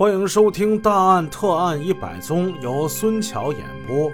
欢迎收听《大案特案一百宗》，由孙桥演播。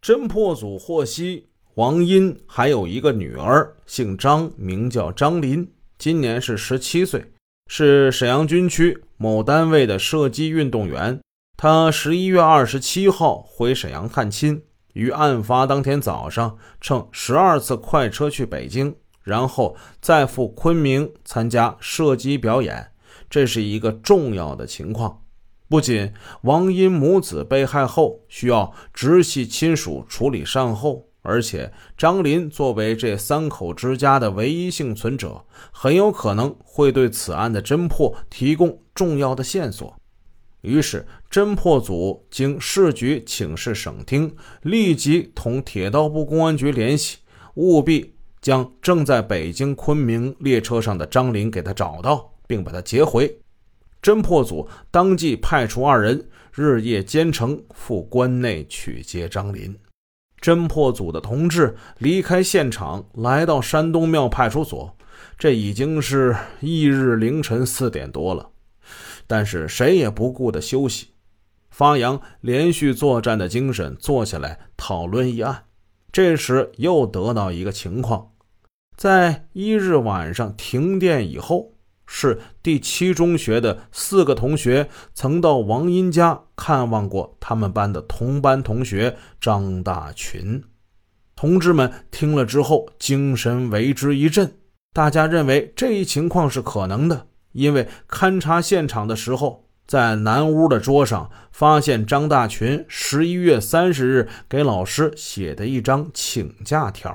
侦破组获悉，王英还有一个女儿，姓张，名叫张林，今年是十七岁，是沈阳军区某单位的射击运动员。她十一月二十七号回沈阳探亲，于案发当天早上乘十二次快车去北京，然后再赴昆明参加射击表演。这是一个重要的情况，不仅王英母子被害后需要直系亲属处理善后，而且张林作为这三口之家的唯一幸存者，很有可能会对此案的侦破提供重要的线索。于是，侦破组经市局请示省厅，立即同铁道部公安局联系，务必将正在北京昆明列车上的张林给他找到。并把他劫回。侦破组当即派出二人，日夜兼程赴关内取接张林。侦破组的同志离开现场，来到山东庙派出所。这已经是翌日凌晨四点多了，但是谁也不顾的休息，发扬连续作战的精神，坐下来讨论一案。这时又得到一个情况：在一日晚上停电以后。是第七中学的四个同学曾到王英家看望过他们班的同班同学张大群。同志们听了之后，精神为之一振。大家认为这一情况是可能的，因为勘察现场的时候，在南屋的桌上发现张大群十一月三十日给老师写的一张请假条，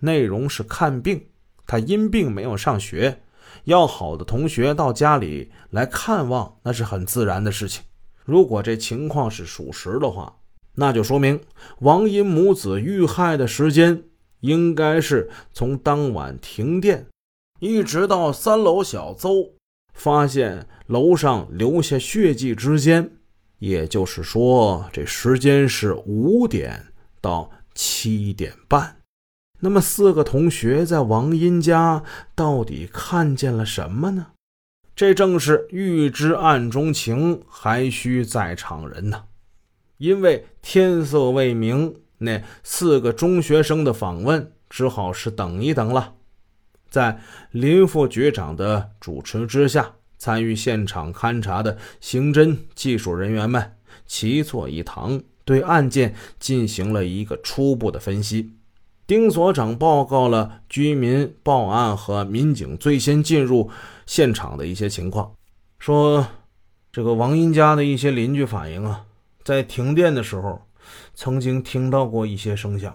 内容是看病，他因病没有上学。要好的同学到家里来看望，那是很自然的事情。如果这情况是属实的话，那就说明王英母子遇害的时间应该是从当晚停电，一直到三楼小邹发现楼上留下血迹之间，也就是说，这时间是五点到七点半。那么，四个同学在王英家到底看见了什么呢？这正是欲知案中情，还需在场人呢。因为天色未明，那四个中学生的访问只好是等一等了。在林副局长的主持之下，参与现场勘查的刑侦技术人员们齐坐一堂，对案件进行了一个初步的分析。丁所长报告了居民报案和民警最先进入现场的一些情况，说这个王英家的一些邻居反映啊，在停电的时候，曾经听到过一些声响。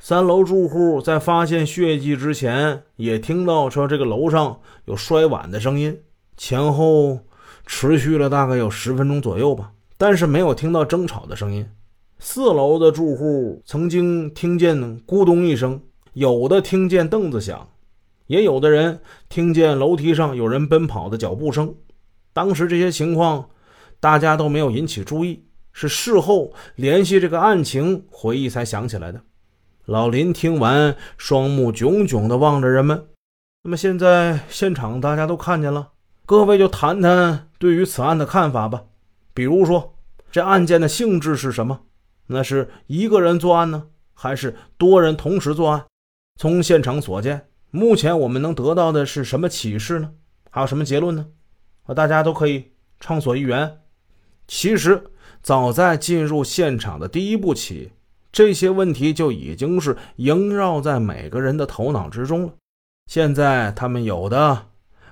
三楼住户在发现血迹之前，也听到说这个楼上有摔碗的声音，前后持续了大概有十分钟左右吧，但是没有听到争吵的声音。四楼的住户曾经听见咕咚一声，有的听见凳子响，也有的人听见楼梯上有人奔跑的脚步声。当时这些情况大家都没有引起注意，是事后联系这个案情回忆才想起来的。老林听完，双目炯炯地望着人们。那么现在现场大家都看见了，各位就谈谈对于此案的看法吧。比如说，这案件的性质是什么？那是一个人作案呢，还是多人同时作案？从现场所见，目前我们能得到的是什么启示呢？还有什么结论呢？啊，大家都可以畅所欲言。其实，早在进入现场的第一步起，这些问题就已经是萦绕在每个人的头脑之中了。现在，他们有的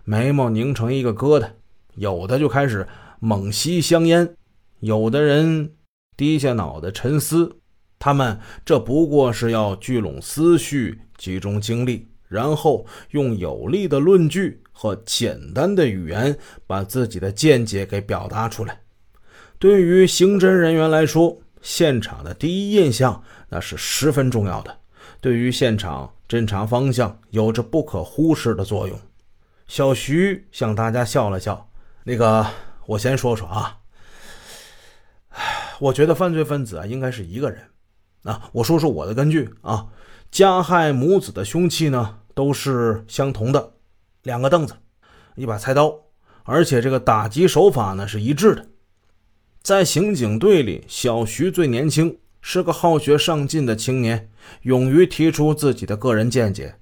眉毛拧成一个疙瘩，有的就开始猛吸香烟，有的人。低下脑袋沉思，他们这不过是要聚拢思绪，集中精力，然后用有力的论据和简单的语言把自己的见解给表达出来。对于刑侦人员来说，现场的第一印象那是十分重要的，对于现场侦查方向有着不可忽视的作用。小徐向大家笑了笑，那个，我先说说啊。我觉得犯罪分子啊，应该是一个人。啊，我说说我的根据啊，加害母子的凶器呢，都是相同的，两个凳子，一把菜刀，而且这个打击手法呢是一致的。在刑警队里，小徐最年轻，是个好学上进的青年，勇于提出自己的个人见解，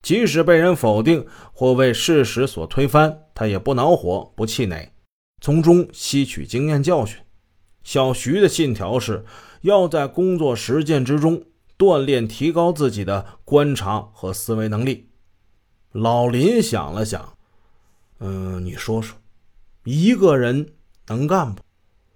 即使被人否定或为事实所推翻，他也不恼火、不气馁，从中吸取经验教训。小徐的信条是要在工作实践之中锻炼、提高自己的观察和思维能力。老林想了想，嗯，你说说，一个人能干不？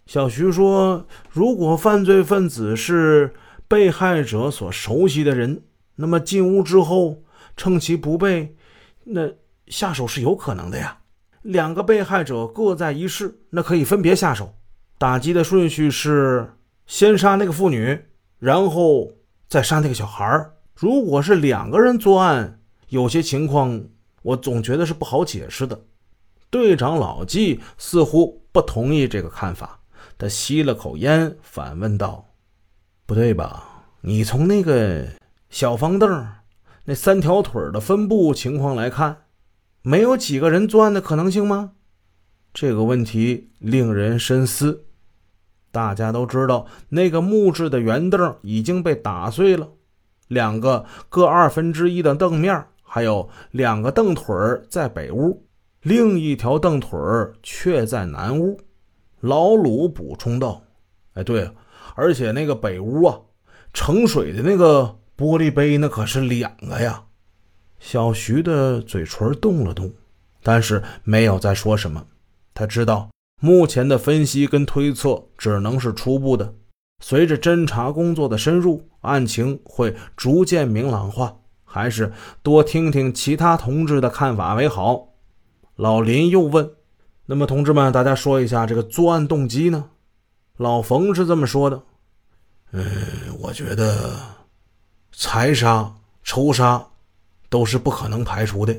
小徐说：“如果犯罪分子是被害者所熟悉的人，那么进屋之后趁其不备，那下手是有可能的呀。两个被害者各在一室，那可以分别下手。打击的顺序是先杀那个妇女，然后再杀那个小孩。如果是两个人作案。”有些情况，我总觉得是不好解释的。队长老纪似乎不同意这个看法，他吸了口烟，反问道：“不对吧？你从那个小方凳那三条腿的分布情况来看，没有几个人作案的可能性吗？”这个问题令人深思。大家都知道，那个木质的圆凳已经被打碎了，两个各二分之一的凳面。还有两个凳腿在北屋，另一条凳腿却在南屋。老鲁补充道：“哎，对了，而且那个北屋啊，盛水的那个玻璃杯那可是两个呀。”小徐的嘴唇动了动，但是没有再说什么。他知道目前的分析跟推测只能是初步的，随着侦查工作的深入，案情会逐渐明朗化。还是多听听其他同志的看法为好。老林又问：“那么，同志们，大家说一下这个作案动机呢？”老冯是这么说的：“嗯，我觉得财杀、仇杀都是不可能排除的。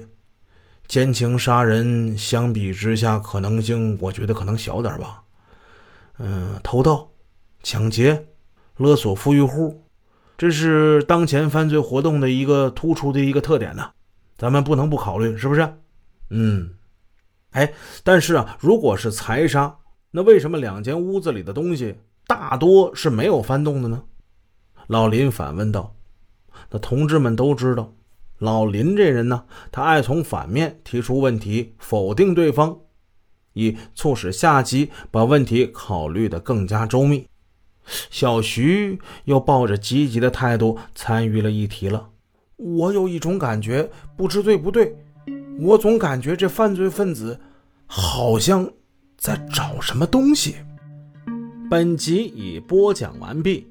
奸情杀人相比之下，可能性我觉得可能小点吧。嗯，偷盗、抢劫、勒索富裕户。”这是当前犯罪活动的一个突出的一个特点呢，咱们不能不考虑，是不是？嗯，哎，但是啊，如果是财杀，那为什么两间屋子里的东西大多是没有翻动的呢？老林反问道。那同志们都知道，老林这人呢，他爱从反面提出问题，否定对方，以促使下级把问题考虑的更加周密。小徐又抱着积极的态度参与了议题了。我有一种感觉，不知对不对，我总感觉这犯罪分子好像在找什么东西。本集已播讲完毕。